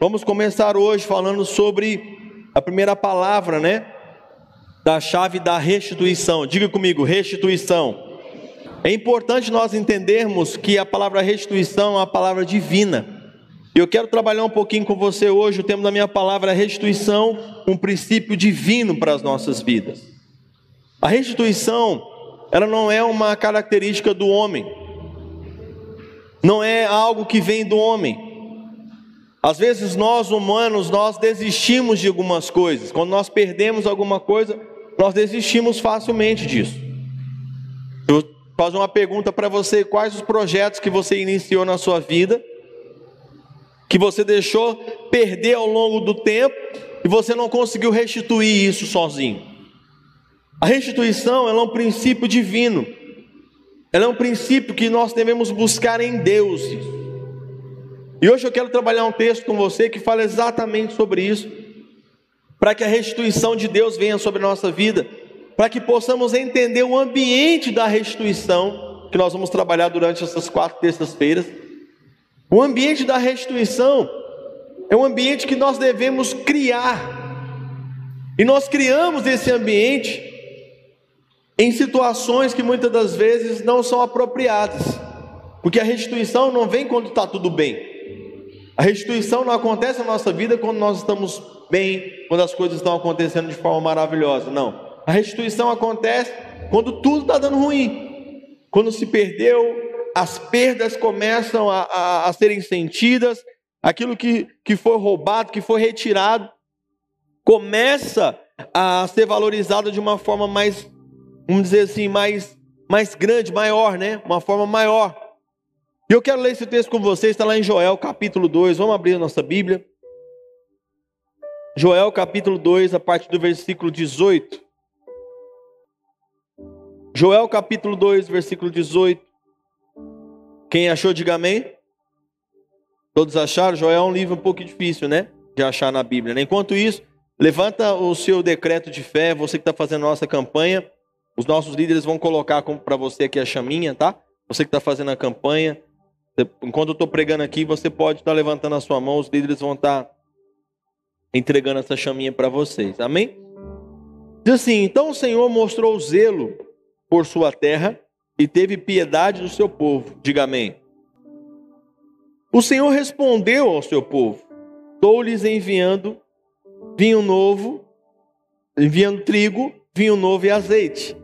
Vamos começar hoje falando sobre a primeira palavra, né? Da chave da restituição. Diga comigo, restituição. É importante nós entendermos que a palavra restituição é uma palavra divina. Eu quero trabalhar um pouquinho com você hoje. O tema da minha palavra restituição, um princípio divino para as nossas vidas. A restituição, ela não é uma característica do homem. Não é algo que vem do homem. Às vezes nós humanos, nós desistimos de algumas coisas. Quando nós perdemos alguma coisa, nós desistimos facilmente disso. Eu faço uma pergunta para você: quais os projetos que você iniciou na sua vida, que você deixou perder ao longo do tempo e você não conseguiu restituir isso sozinho? A restituição é um princípio divino. Ela é um princípio que nós devemos buscar em Deus. E hoje eu quero trabalhar um texto com você que fala exatamente sobre isso, para que a restituição de Deus venha sobre a nossa vida, para que possamos entender o ambiente da restituição, que nós vamos trabalhar durante essas quatro terças-feiras. O ambiente da restituição é um ambiente que nós devemos criar, e nós criamos esse ambiente em situações que muitas das vezes não são apropriadas, porque a restituição não vem quando está tudo bem. A restituição não acontece na nossa vida quando nós estamos bem, quando as coisas estão acontecendo de forma maravilhosa. Não. A restituição acontece quando tudo está dando ruim. Quando se perdeu, as perdas começam a, a, a serem sentidas, aquilo que, que foi roubado, que foi retirado, começa a ser valorizado de uma forma mais, vamos dizer assim, mais, mais grande, maior, né? Uma forma maior. E eu quero ler esse texto com vocês, está lá em Joel capítulo 2. Vamos abrir a nossa Bíblia. Joel capítulo 2, a partir do versículo 18. Joel capítulo 2, versículo 18. Quem achou, diga amém. Todos acharam? Joel é um livro um pouco difícil, né? De achar na Bíblia. Né? Enquanto isso, levanta o seu decreto de fé, você que está fazendo a nossa campanha. Os nossos líderes vão colocar para você aqui a chaminha, tá? Você que está fazendo a campanha. Enquanto eu estou pregando aqui, você pode estar tá levantando a sua mão, os líderes vão estar tá entregando essa chaminha para vocês. Amém? Diz assim: Então o Senhor mostrou zelo por sua terra e teve piedade do seu povo. Diga amém. O Senhor respondeu ao seu povo: Estou-lhes enviando vinho novo, enviando trigo, vinho novo e azeite,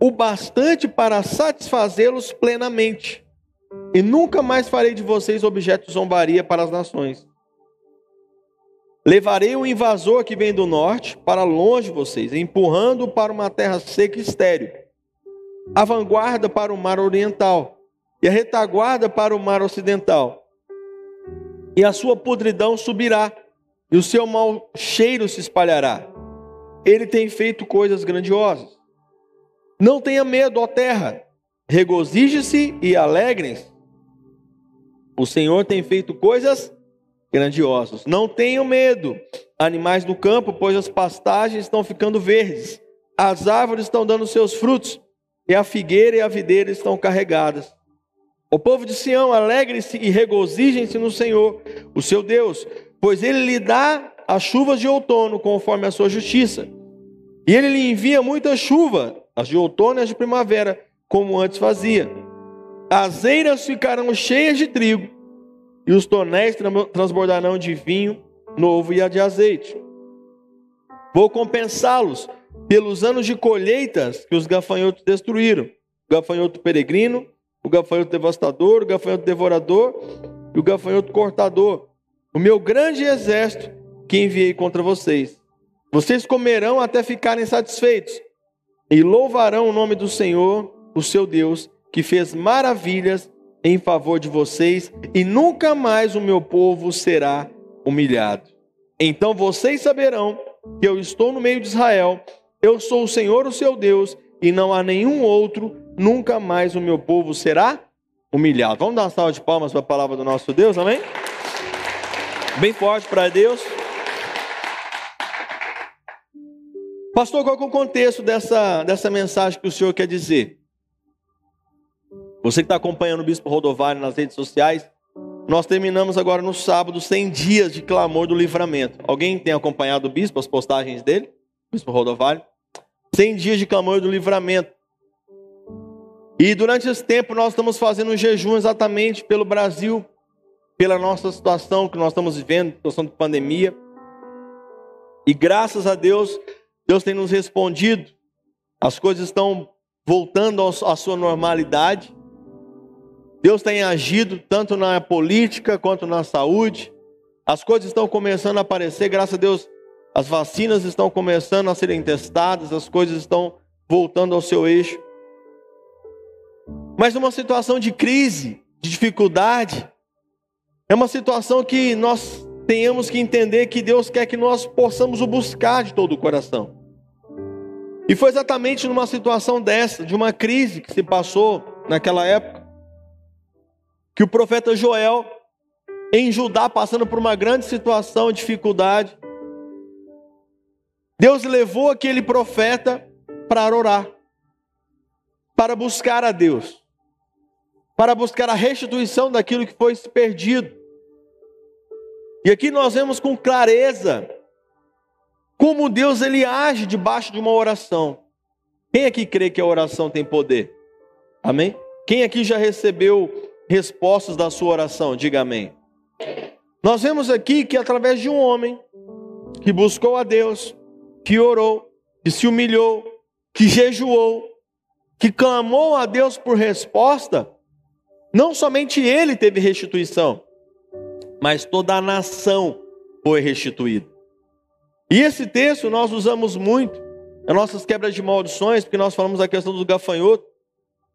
o bastante para satisfazê-los plenamente e nunca mais farei de vocês objeto de zombaria para as nações. Levarei o invasor que vem do norte para longe de vocês, empurrando-o para uma terra seca e estéril, a vanguarda para o mar oriental e a retaguarda para o mar ocidental. E a sua podridão subirá, e o seu mau cheiro se espalhará. Ele tem feito coisas grandiosas. Não tenha medo, ó terra, regozije-se e alegrem-se. O Senhor tem feito coisas grandiosas. Não tenham medo, animais do campo, pois as pastagens estão ficando verdes, as árvores estão dando seus frutos, e a figueira e a videira estão carregadas. O povo de Sião, alegre-se e regozijem-se no Senhor, o seu Deus, pois ele lhe dá as chuvas de outono conforme a sua justiça. E ele lhe envia muita chuva, as de outono e as de primavera, como antes fazia. As eiras ficarão cheias de trigo, e os tonéis transbordarão de vinho novo e de azeite. Vou compensá-los pelos anos de colheitas que os gafanhotos destruíram: o gafanhoto peregrino, o gafanhoto devastador, o gafanhoto devorador e o gafanhoto cortador. O meu grande exército que enviei contra vocês. Vocês comerão até ficarem satisfeitos e louvarão o nome do Senhor o seu Deus, que fez maravilhas em favor de vocês, e nunca mais o meu povo será humilhado. Então vocês saberão que eu estou no meio de Israel, eu sou o Senhor, o seu Deus, e não há nenhum outro, nunca mais o meu povo será humilhado. Vamos dar uma salva de palmas para a palavra do nosso Deus, amém? Bem forte para Deus. Pastor, qual é o contexto dessa, dessa mensagem que o senhor quer dizer? Você que está acompanhando o Bispo Rodovário nas redes sociais, nós terminamos agora no sábado 100 dias de clamor do livramento. Alguém tem acompanhado o bispo, as postagens dele? Bispo Rodovalho? 100 dias de clamor do livramento. E durante esse tempo nós estamos fazendo um jejum exatamente pelo Brasil, pela nossa situação que nós estamos vivendo, situação de pandemia. E graças a Deus, Deus tem nos respondido. As coisas estão voltando à sua normalidade. Deus tem agido tanto na política quanto na saúde. As coisas estão começando a aparecer, graças a Deus, as vacinas estão começando a serem testadas, as coisas estão voltando ao seu eixo. Mas numa situação de crise, de dificuldade, é uma situação que nós tenhamos que entender que Deus quer que nós possamos o buscar de todo o coração. E foi exatamente numa situação dessa, de uma crise que se passou naquela época, que o profeta Joel, em Judá, passando por uma grande situação, dificuldade, Deus levou aquele profeta para orar, para buscar a Deus, para buscar a restituição daquilo que foi perdido. E aqui nós vemos com clareza como Deus ele age debaixo de uma oração. Quem aqui crê que a oração tem poder? Amém? Quem aqui já recebeu respostas da sua oração. Diga amém. Nós vemos aqui que através de um homem que buscou a Deus, que orou, que se humilhou, que jejuou, que clamou a Deus por resposta, não somente ele teve restituição, mas toda a nação foi restituída. E esse texto nós usamos muito nas nossas quebras de maldições, porque nós falamos a questão do gafanhoto.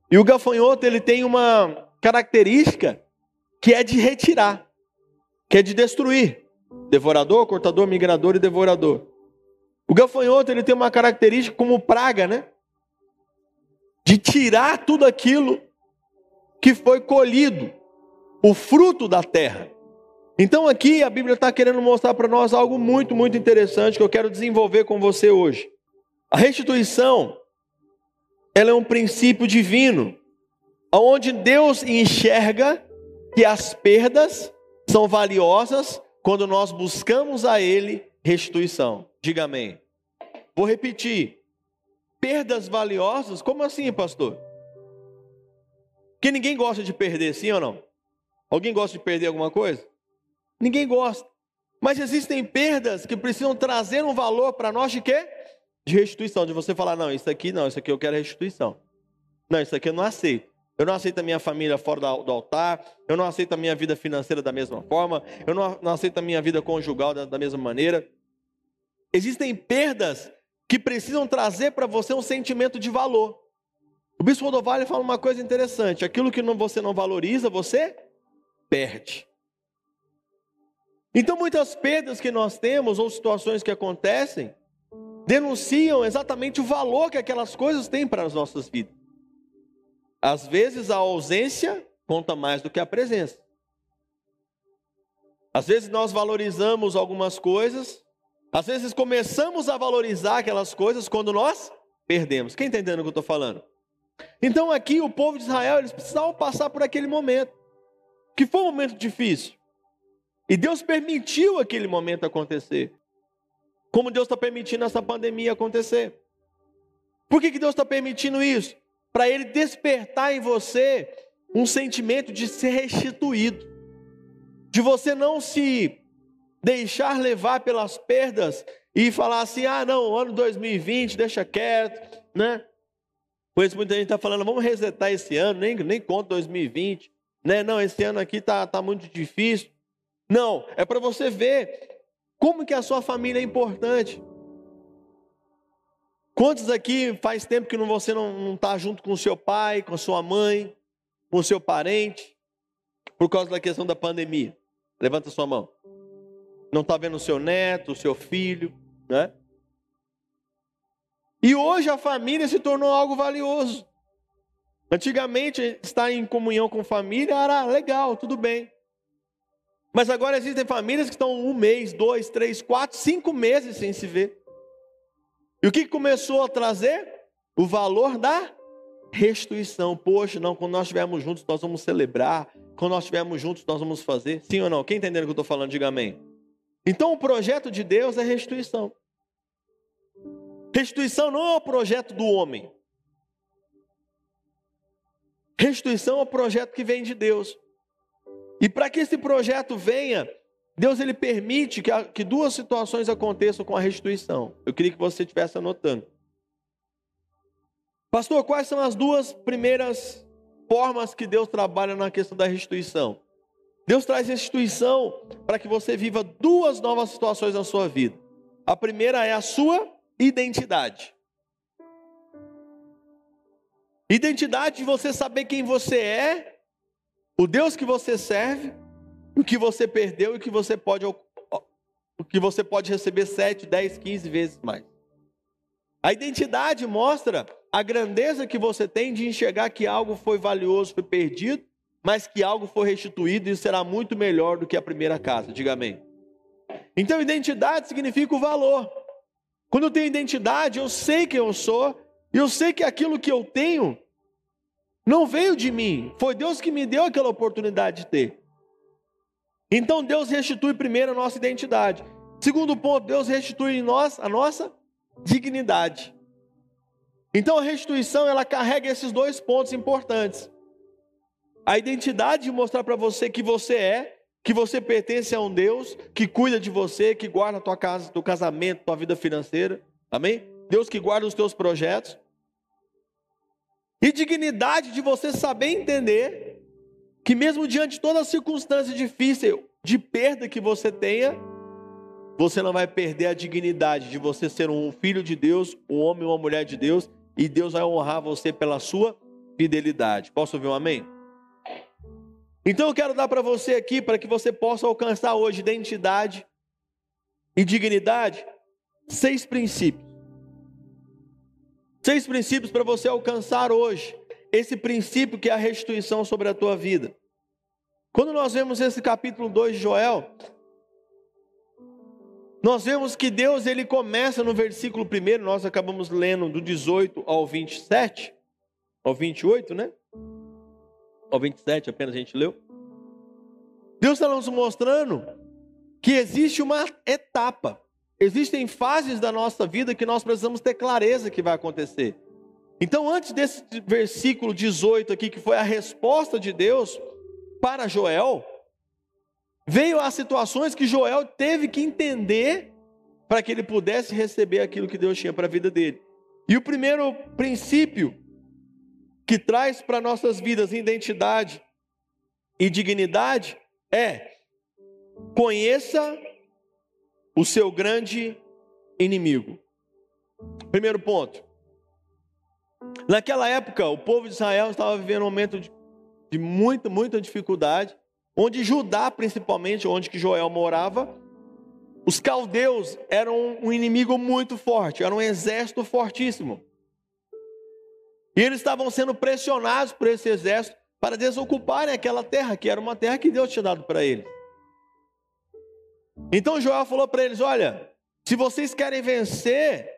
E o gafanhoto ele tem uma característica que é de retirar, que é de destruir. Devorador, cortador, migrador e devorador. O gafanhoto ele tem uma característica como praga, né? De tirar tudo aquilo que foi colhido, o fruto da terra. Então aqui a Bíblia está querendo mostrar para nós algo muito, muito interessante que eu quero desenvolver com você hoje. A restituição, ela é um princípio divino onde Deus enxerga que as perdas são valiosas quando nós buscamos a Ele restituição. Diga amém. Vou repetir. Perdas valiosas? Como assim, pastor? Porque ninguém gosta de perder, sim ou não? Alguém gosta de perder alguma coisa? Ninguém gosta. Mas existem perdas que precisam trazer um valor para nós de quê? De restituição. De você falar, não, isso aqui não, isso aqui eu quero restituição. Não, isso aqui eu não aceito. Eu não aceito a minha família fora do altar. Eu não aceito a minha vida financeira da mesma forma. Eu não, não aceito a minha vida conjugal da, mesma maneira. Existem perdas que precisam trazer para você um sentimento de valor. O bispo Rodovalho fala uma coisa interessante: aquilo que você não valoriza, você perde. Então, muitas perdas que nós temos ou situações que acontecem denunciam exatamente o valor que aquelas coisas têm para as nossas vidas. Às vezes a ausência conta mais do que a presença. Às vezes nós valorizamos algumas coisas, às vezes começamos a valorizar aquelas coisas quando nós perdemos. Quem está entendendo o que eu estou falando? Então aqui o povo de Israel, eles precisavam passar por aquele momento, que foi um momento difícil. E Deus permitiu aquele momento acontecer. Como Deus está permitindo essa pandemia acontecer. Por que, que Deus está permitindo isso? Para ele despertar em você um sentimento de ser restituído, de você não se deixar levar pelas perdas e falar assim: ah, não, ano 2020, deixa quieto, né? Pois muita gente está falando, vamos resetar esse ano, nem, nem conta 2020, né? Não, esse ano aqui tá, tá muito difícil. Não, é para você ver como que a sua família é importante. Quantos aqui faz tempo que você não está junto com seu pai, com sua mãe, com seu parente, por causa da questão da pandemia? Levanta sua mão. Não está vendo o seu neto, o seu filho, né? E hoje a família se tornou algo valioso. Antigamente, estar em comunhão com família era legal, tudo bem. Mas agora existem famílias que estão um mês, dois, três, quatro, cinco meses sem se ver. E o que começou a trazer? O valor da restituição. Poxa, não, quando nós estivermos juntos, nós vamos celebrar. quando nós estivermos juntos, nós vamos fazer. Sim ou não? Quem entendendo o que eu estou falando, diga amém. Então, o projeto de Deus é restituição. Restituição não é o projeto do homem. Restituição é o projeto que vem de Deus. E para que esse projeto venha, Deus ele permite que, a, que duas situações aconteçam com a restituição. Eu queria que você estivesse anotando. Pastor, quais são as duas primeiras formas que Deus trabalha na questão da restituição? Deus traz restituição para que você viva duas novas situações na sua vida. A primeira é a sua identidade. Identidade de você saber quem você é, o Deus que você serve, o que você perdeu e o que você pode, o que você pode receber 7, 10, 15 vezes mais. A identidade mostra a grandeza que você tem de enxergar que algo foi valioso, foi perdido, mas que algo foi restituído e será muito melhor do que a primeira casa. Diga amém. Então, identidade significa o valor. Quando eu tenho identidade, eu sei quem eu sou, e eu sei que aquilo que eu tenho não veio de mim, foi Deus que me deu aquela oportunidade de ter. Então Deus restitui primeiro a nossa identidade. Segundo ponto, Deus restitui em nós a nossa dignidade. Então a restituição ela carrega esses dois pontos importantes. A identidade de mostrar para você que você é, que você pertence a um Deus que cuida de você, que guarda a tua casa, teu casamento, tua vida financeira. Amém? Deus que guarda os teus projetos. E dignidade de você saber entender que mesmo diante de todas as circunstâncias difíceis de perda que você tenha, você não vai perder a dignidade de você ser um filho de Deus, um homem ou uma mulher de Deus, e Deus vai honrar você pela sua fidelidade. Posso ouvir um amém? Então eu quero dar para você aqui, para que você possa alcançar hoje identidade e dignidade, seis princípios. Seis princípios para você alcançar hoje esse princípio que é a restituição sobre a tua vida. Quando nós vemos esse capítulo 2 de Joel, nós vemos que Deus ele começa no versículo 1, nós acabamos lendo do 18 ao 27, ao 28, né? Ao 27 apenas a gente leu. Deus está nos mostrando que existe uma etapa Existem fases da nossa vida que nós precisamos ter clareza que vai acontecer. Então, antes desse versículo 18 aqui, que foi a resposta de Deus para Joel, veio as situações que Joel teve que entender para que ele pudesse receber aquilo que Deus tinha para a vida dele. E o primeiro princípio que traz para nossas vidas identidade e dignidade é: conheça o seu grande inimigo. Primeiro ponto. Naquela época, o povo de Israel estava vivendo um momento de, de muita, muita dificuldade, onde Judá, principalmente, onde que Joel morava, os caldeus eram um inimigo muito forte, era um exército fortíssimo. E eles estavam sendo pressionados por esse exército para desocuparem aquela terra, que era uma terra que Deus tinha dado para eles. Então Joel falou para eles: Olha, se vocês querem vencer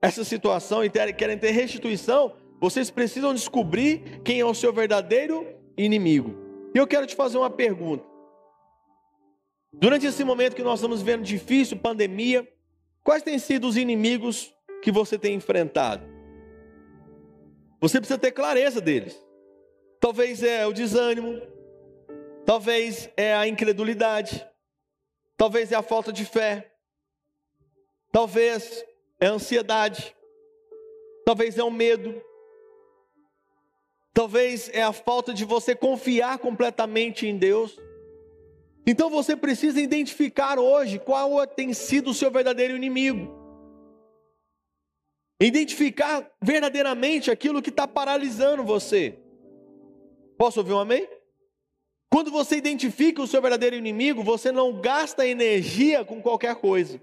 essa situação e querem ter restituição, vocês precisam descobrir quem é o seu verdadeiro inimigo. E eu quero te fazer uma pergunta. Durante esse momento que nós estamos vendo difícil, pandemia, quais têm sido os inimigos que você tem enfrentado? Você precisa ter clareza deles. Talvez é o desânimo, talvez é a incredulidade, Talvez é a falta de fé. Talvez é a ansiedade. Talvez é o medo. Talvez é a falta de você confiar completamente em Deus. Então você precisa identificar hoje qual tem sido o seu verdadeiro inimigo. Identificar verdadeiramente aquilo que está paralisando você. Posso ouvir um amém? Quando você identifica o seu verdadeiro inimigo, você não gasta energia com qualquer coisa.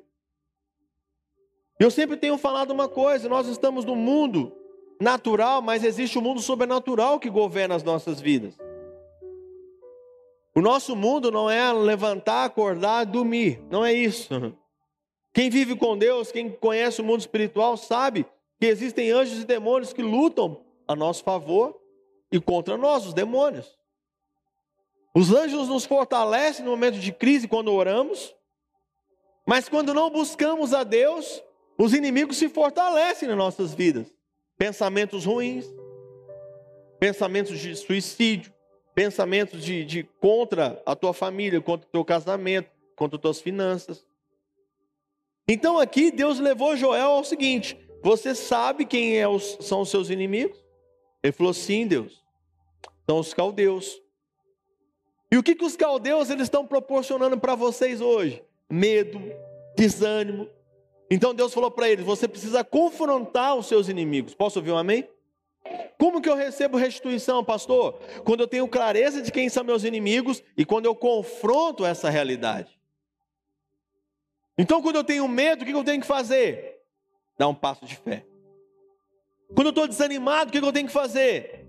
Eu sempre tenho falado uma coisa: nós estamos no mundo natural, mas existe o um mundo sobrenatural que governa as nossas vidas. O nosso mundo não é levantar, acordar, dormir, não é isso. Quem vive com Deus, quem conhece o mundo espiritual, sabe que existem anjos e demônios que lutam a nosso favor e contra nós, os demônios. Os anjos nos fortalecem no momento de crise quando oramos, mas quando não buscamos a Deus, os inimigos se fortalecem nas nossas vidas. Pensamentos ruins, pensamentos de suicídio, pensamentos de, de contra a tua família, contra o teu casamento, contra as tuas finanças. Então aqui Deus levou Joel ao seguinte: você sabe quem é os, são os seus inimigos? Ele falou: sim, Deus. São os caldeus. E o que, que os caldeus eles estão proporcionando para vocês hoje? Medo, desânimo. Então Deus falou para eles: você precisa confrontar os seus inimigos. Posso ouvir um amém? Como que eu recebo restituição, pastor? Quando eu tenho clareza de quem são meus inimigos e quando eu confronto essa realidade. Então, quando eu tenho medo, o que eu tenho que fazer? Dar um passo de fé. Quando eu estou desanimado, o que eu tenho que fazer?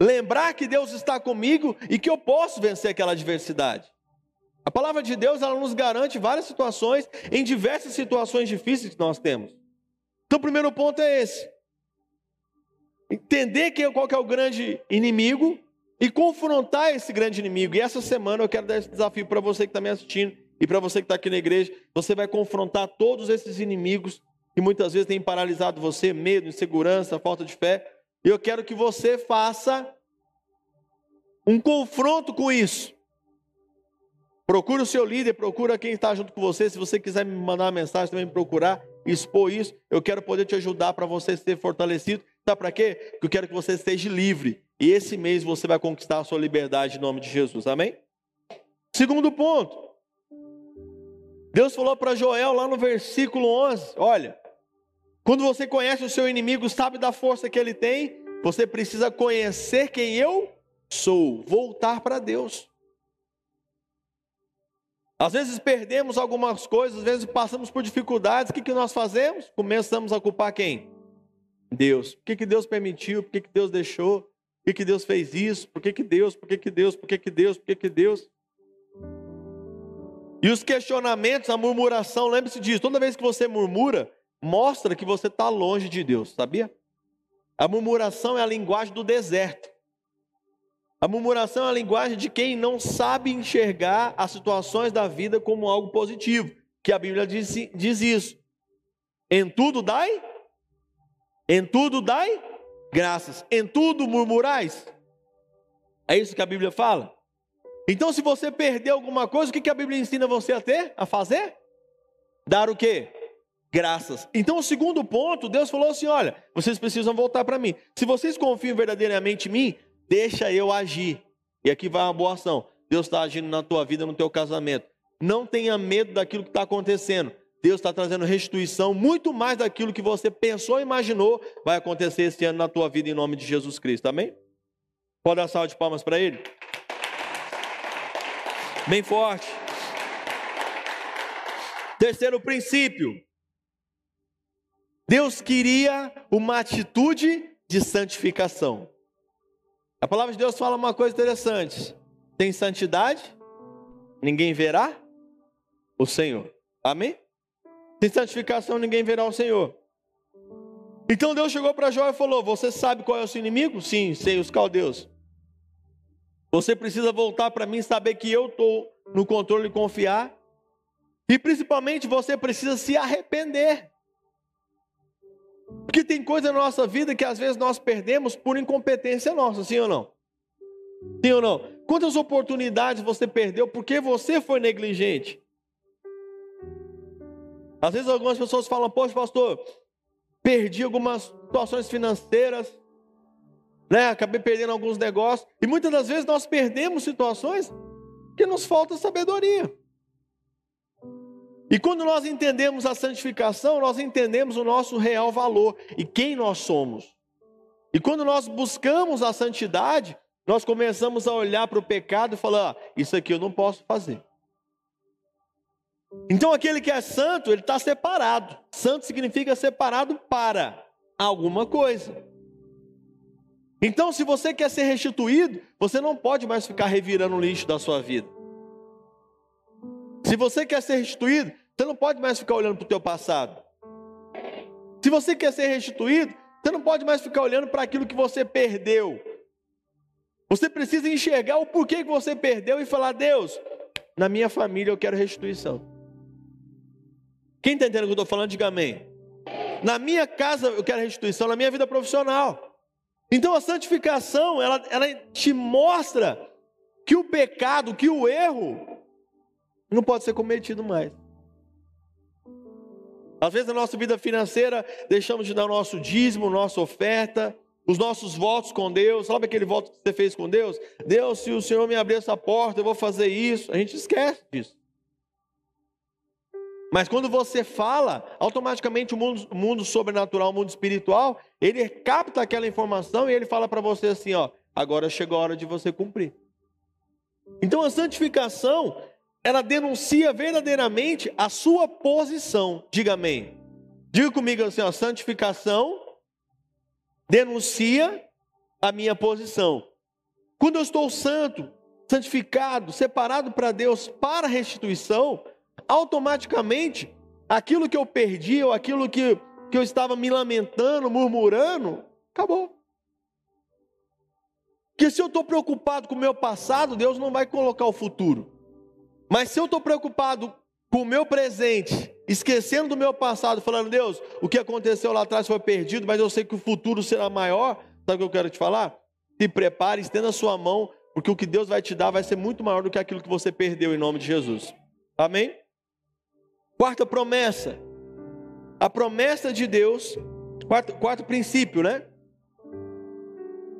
lembrar que Deus está comigo e que eu posso vencer aquela adversidade. A palavra de Deus ela nos garante várias situações, em diversas situações difíceis que nós temos. Então, o primeiro ponto é esse: entender qual que é o grande inimigo e confrontar esse grande inimigo. E essa semana eu quero dar esse desafio para você que está me assistindo e para você que está aqui na igreja. Você vai confrontar todos esses inimigos que muitas vezes têm paralisado você: medo, insegurança, falta de fé. Eu quero que você faça um confronto com isso. Procura o seu líder, procura quem está junto com você. Se você quiser me mandar uma mensagem, também me procurar, expor isso. Eu quero poder te ajudar para você ser fortalecido. Sabe para quê? Porque eu quero que você esteja livre. E esse mês você vai conquistar a sua liberdade em nome de Jesus. Amém? Segundo ponto. Deus falou para Joel lá no versículo 11: Olha, quando você conhece o seu inimigo, sabe da força que ele tem, você precisa conhecer quem eu sou, voltar para Deus. Às vezes perdemos algumas coisas, às vezes passamos por dificuldades, o que, que nós fazemos? Começamos a culpar quem? Deus. Por que, que Deus permitiu? Por que, que Deus deixou? Por que, que Deus fez isso? Por que, que Deus? Por que, que Deus? Por que, que Deus? Por que, que Deus? E os questionamentos, a murmuração, lembre-se disso. Toda vez que você murmura, mostra que você está longe de Deus, sabia? A murmuração é a linguagem do deserto. A murmuração é a linguagem de quem não sabe enxergar as situações da vida como algo positivo, que a Bíblia diz, diz isso. Em tudo dai, em tudo dai graças, em tudo murmurais. É isso que a Bíblia fala. Então, se você perder alguma coisa, o que a Bíblia ensina você a ter, a fazer? Dar o quê? graças. Então, o segundo ponto, Deus falou assim: olha, vocês precisam voltar para mim. Se vocês confiam verdadeiramente em mim, deixa eu agir. E aqui vai uma boa ação. Deus está agindo na tua vida, no teu casamento. Não tenha medo daquilo que está acontecendo. Deus está trazendo restituição, muito mais daquilo que você pensou e imaginou vai acontecer esse ano na tua vida, em nome de Jesus Cristo. Amém? Pode dar salva de palmas para Ele? Bem forte. Terceiro princípio: Deus queria uma atitude de santificação. A palavra de Deus fala uma coisa interessante: tem santidade, ninguém verá o Senhor. Amém? Sem santificação, ninguém verá o Senhor. Então Deus chegou para Jó e falou: Você sabe qual é o seu inimigo? Sim, sei, os caldeus. Você precisa voltar para mim, saber que eu estou no controle e confiar. E principalmente você precisa se arrepender. Porque tem coisa na nossa vida que às vezes nós perdemos por incompetência nossa, sim ou não? Sim ou não? Quantas oportunidades você perdeu porque você foi negligente? Às vezes algumas pessoas falam, poxa, pastor, perdi algumas situações financeiras, né? Acabei perdendo alguns negócios. E muitas das vezes nós perdemos situações que nos falta sabedoria. E quando nós entendemos a santificação, nós entendemos o nosso real valor e quem nós somos. E quando nós buscamos a santidade, nós começamos a olhar para o pecado e falar: ah, Isso aqui eu não posso fazer. Então aquele que é santo, ele está separado. Santo significa separado para alguma coisa. Então, se você quer ser restituído, você não pode mais ficar revirando o lixo da sua vida. Se você quer ser restituído, você não pode mais ficar olhando para o teu passado. Se você quer ser restituído, você não pode mais ficar olhando para aquilo que você perdeu. Você precisa enxergar o porquê que você perdeu e falar: Deus, na minha família eu quero restituição. Quem está entendendo o que eu estou falando, diga amém. Na minha casa eu quero restituição, na minha vida profissional. Então a santificação, ela, ela te mostra que o pecado, que o erro, não pode ser cometido mais. Às vezes na nossa vida financeira, deixamos de dar o nosso dízimo, nossa oferta, os nossos votos com Deus. Sabe aquele voto que você fez com Deus? Deus, se o Senhor me abrir essa porta, eu vou fazer isso. A gente esquece disso. Mas quando você fala, automaticamente o mundo, o mundo sobrenatural, o mundo espiritual, ele capta aquela informação e ele fala para você assim: ó, agora chegou a hora de você cumprir. Então a santificação, ela denuncia verdadeiramente a sua posição. Diga amém. Diga comigo assim: ó, santificação denuncia a minha posição. Quando eu estou santo, santificado, separado para Deus para restituição, automaticamente aquilo que eu perdi ou aquilo que, que eu estava me lamentando, murmurando, acabou. Que se eu estou preocupado com o meu passado, Deus não vai colocar o futuro. Mas se eu estou preocupado com o meu presente, esquecendo do meu passado, falando, Deus, o que aconteceu lá atrás foi perdido, mas eu sei que o futuro será maior, sabe o que eu quero te falar? Se prepare, estenda a sua mão, porque o que Deus vai te dar vai ser muito maior do que aquilo que você perdeu em nome de Jesus. Amém? Quarta promessa. A promessa de Deus, quarto, quarto princípio, né?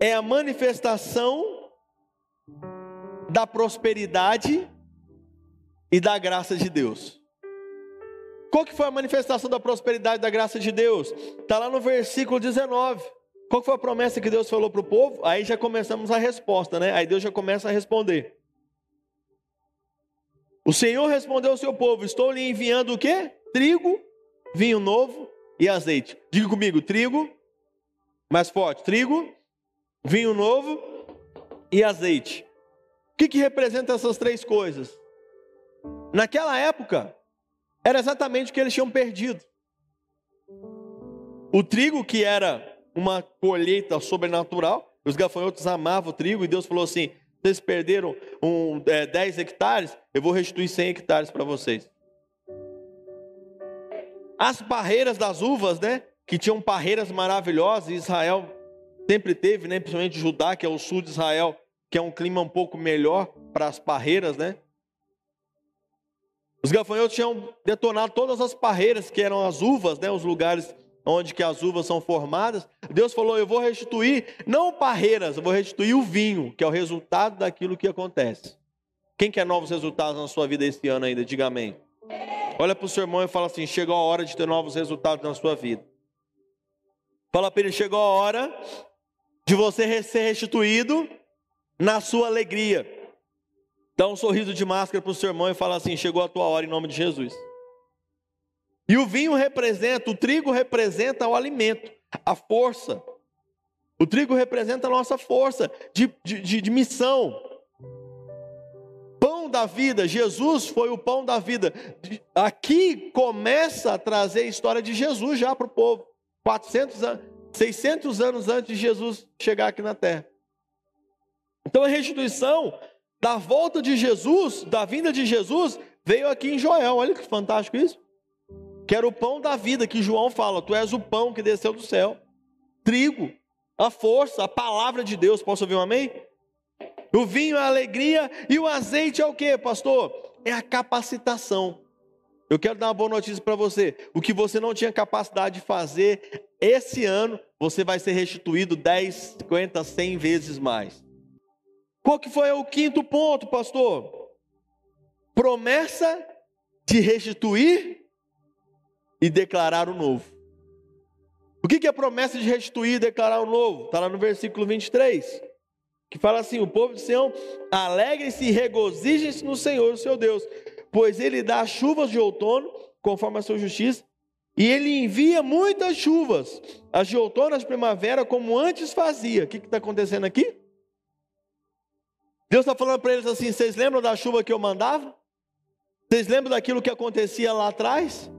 É a manifestação da prosperidade e da graça de Deus. Qual que foi a manifestação da prosperidade da graça de Deus? Está lá no versículo 19. Qual foi a promessa que Deus falou para o povo? Aí já começamos a resposta, né? Aí Deus já começa a responder. O Senhor respondeu ao seu povo: Estou lhe enviando o quê? Trigo, vinho novo e azeite. Diga comigo: trigo, mais forte, trigo, vinho novo e azeite. O que, que representa essas três coisas? Naquela época, era exatamente o que eles tinham perdido. O trigo, que era uma colheita sobrenatural, os gafanhotos amavam o trigo, e Deus falou assim: vocês perderam um, é, 10 hectares, eu vou restituir 100 hectares para vocês. As parreiras das uvas, né? Que tinham parreiras maravilhosas, Israel sempre teve, né? Principalmente Judá, que é o sul de Israel, que é um clima um pouco melhor para as parreiras, né? Os gafanhotos tinham detonado todas as parreiras, que eram as uvas, né? Os lugares onde que as uvas são formadas, Deus falou: Eu vou restituir, não parreiras, eu vou restituir o vinho, que é o resultado daquilo que acontece. Quem quer novos resultados na sua vida esse ano ainda? Diga amém. Olha para o seu irmão e fala assim: Chegou a hora de ter novos resultados na sua vida. Fala para ele: Chegou a hora de você ser restituído na sua alegria. Dá um sorriso de máscara para o seu irmão e fala assim: Chegou a tua hora em nome de Jesus. E o vinho representa, o trigo representa o alimento, a força. O trigo representa a nossa força de, de, de, missão. Pão da vida, Jesus foi o pão da vida. Aqui começa a trazer a história de Jesus já para o povo. 400 anos, 600 anos antes de Jesus chegar aqui na terra. Então a restituição da volta de Jesus, da vinda de Jesus, veio aqui em Joel. Olha que fantástico isso que era o pão da vida, que João fala: Tu és o pão que desceu do céu. Trigo, a força, a palavra de Deus. Posso ouvir um amém? O vinho é a alegria e o azeite é o que, pastor? É a capacitação. Eu quero dar uma boa notícia para você. O que você não tinha capacidade de fazer esse ano, você vai ser restituído 10, 50, 100 vezes mais. Qual que foi o quinto ponto, pastor? Promessa de restituir e declarar o novo. O que é promessa de restituir e declarar o novo? Está lá no versículo 23, que fala assim: O povo de Sião, alegrem-se e regozijem-se no Senhor, o seu Deus, pois ele dá chuvas de outono, conforme a sua justiça, e ele envia muitas chuvas, as de outono, as de primavera, como antes fazia. O que está acontecendo aqui? Deus está falando para eles assim: vocês lembram da chuva que eu mandava? Vocês lembram daquilo que acontecia lá atrás?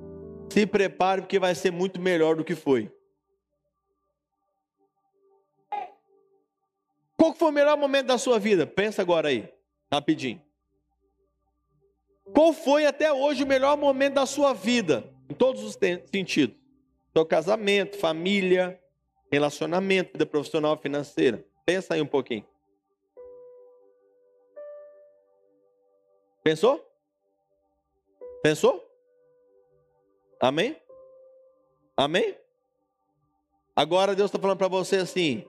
Se prepare porque vai ser muito melhor do que foi. Qual foi o melhor momento da sua vida? Pensa agora aí, rapidinho. Qual foi até hoje o melhor momento da sua vida? Em todos os sentidos. Seu casamento, família, relacionamento, vida profissional, financeira. Pensa aí um pouquinho. Pensou? Pensou? Amém? Amém? Agora Deus está falando para você assim: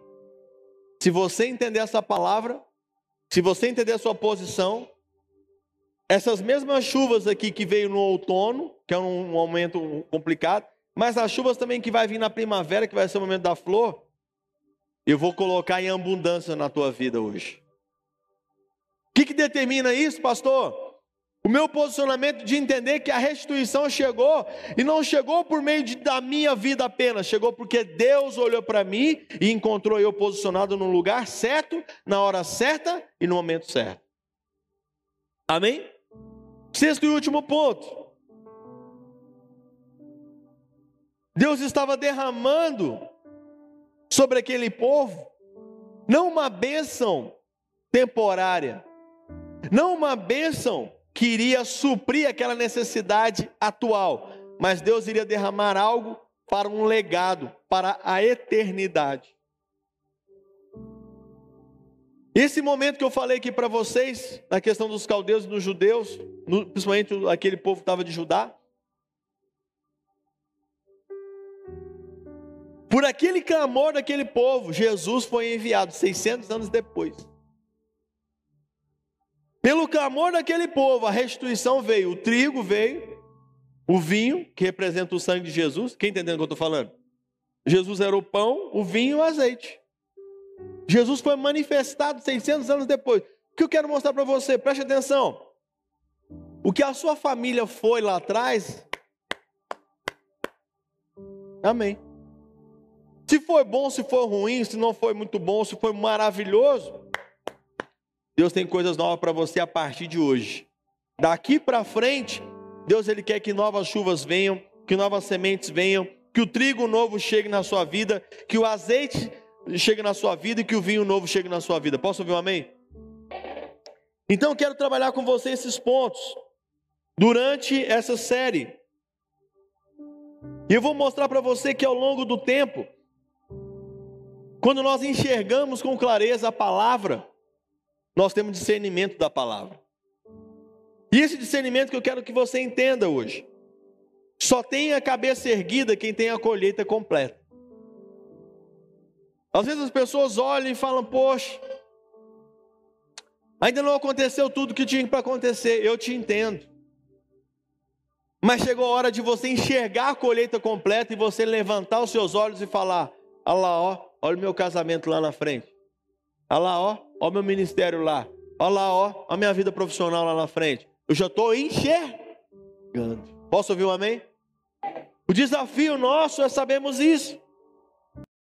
se você entender essa palavra, se você entender a sua posição, essas mesmas chuvas aqui que veio no outono, que é um momento complicado, mas as chuvas também que vai vir na primavera, que vai ser o momento da flor, eu vou colocar em abundância na tua vida hoje. O que, que determina isso, pastor? O meu posicionamento de entender que a restituição chegou e não chegou por meio de, da minha vida apenas, chegou porque Deus olhou para mim e encontrou eu posicionado no lugar certo, na hora certa e no momento certo. Amém? Sexto e último ponto. Deus estava derramando sobre aquele povo não uma bênção temporária, não uma bênção que iria suprir aquela necessidade atual, mas Deus iria derramar algo para um legado, para a eternidade. Esse momento que eu falei aqui para vocês, na questão dos caldeus e dos judeus, principalmente aquele povo que estava de Judá, por aquele clamor daquele povo, Jesus foi enviado 600 anos depois. Pelo clamor daquele povo, a restituição veio. O trigo veio, o vinho, que representa o sangue de Jesus. Quem entendendo o que eu estou falando? Jesus era o pão, o vinho e o azeite. Jesus foi manifestado 600 anos depois. O que eu quero mostrar para você? Preste atenção. O que a sua família foi lá atrás, amém. Se foi bom, se foi ruim, se não foi muito bom, se foi maravilhoso, Deus tem coisas novas para você a partir de hoje. Daqui para frente, Deus ele quer que novas chuvas venham, que novas sementes venham, que o trigo novo chegue na sua vida, que o azeite chegue na sua vida e que o vinho novo chegue na sua vida. Posso ouvir um amém? Então eu quero trabalhar com você esses pontos durante essa série. E eu vou mostrar para você que ao longo do tempo, quando nós enxergamos com clareza a palavra, nós temos discernimento da palavra. E esse discernimento que eu quero que você entenda hoje. Só tem a cabeça erguida quem tem a colheita completa. Às vezes as pessoas olham e falam: Poxa, ainda não aconteceu tudo que tinha para acontecer. Eu te entendo. Mas chegou a hora de você enxergar a colheita completa e você levantar os seus olhos e falar: Olha lá, ó, olha o meu casamento lá na frente. Olha lá, ó, ó meu ministério lá. Olha lá, ó, a minha vida profissional lá na frente. Eu já estou enxergando. Posso ouvir um amém? O desafio nosso é sabermos isso.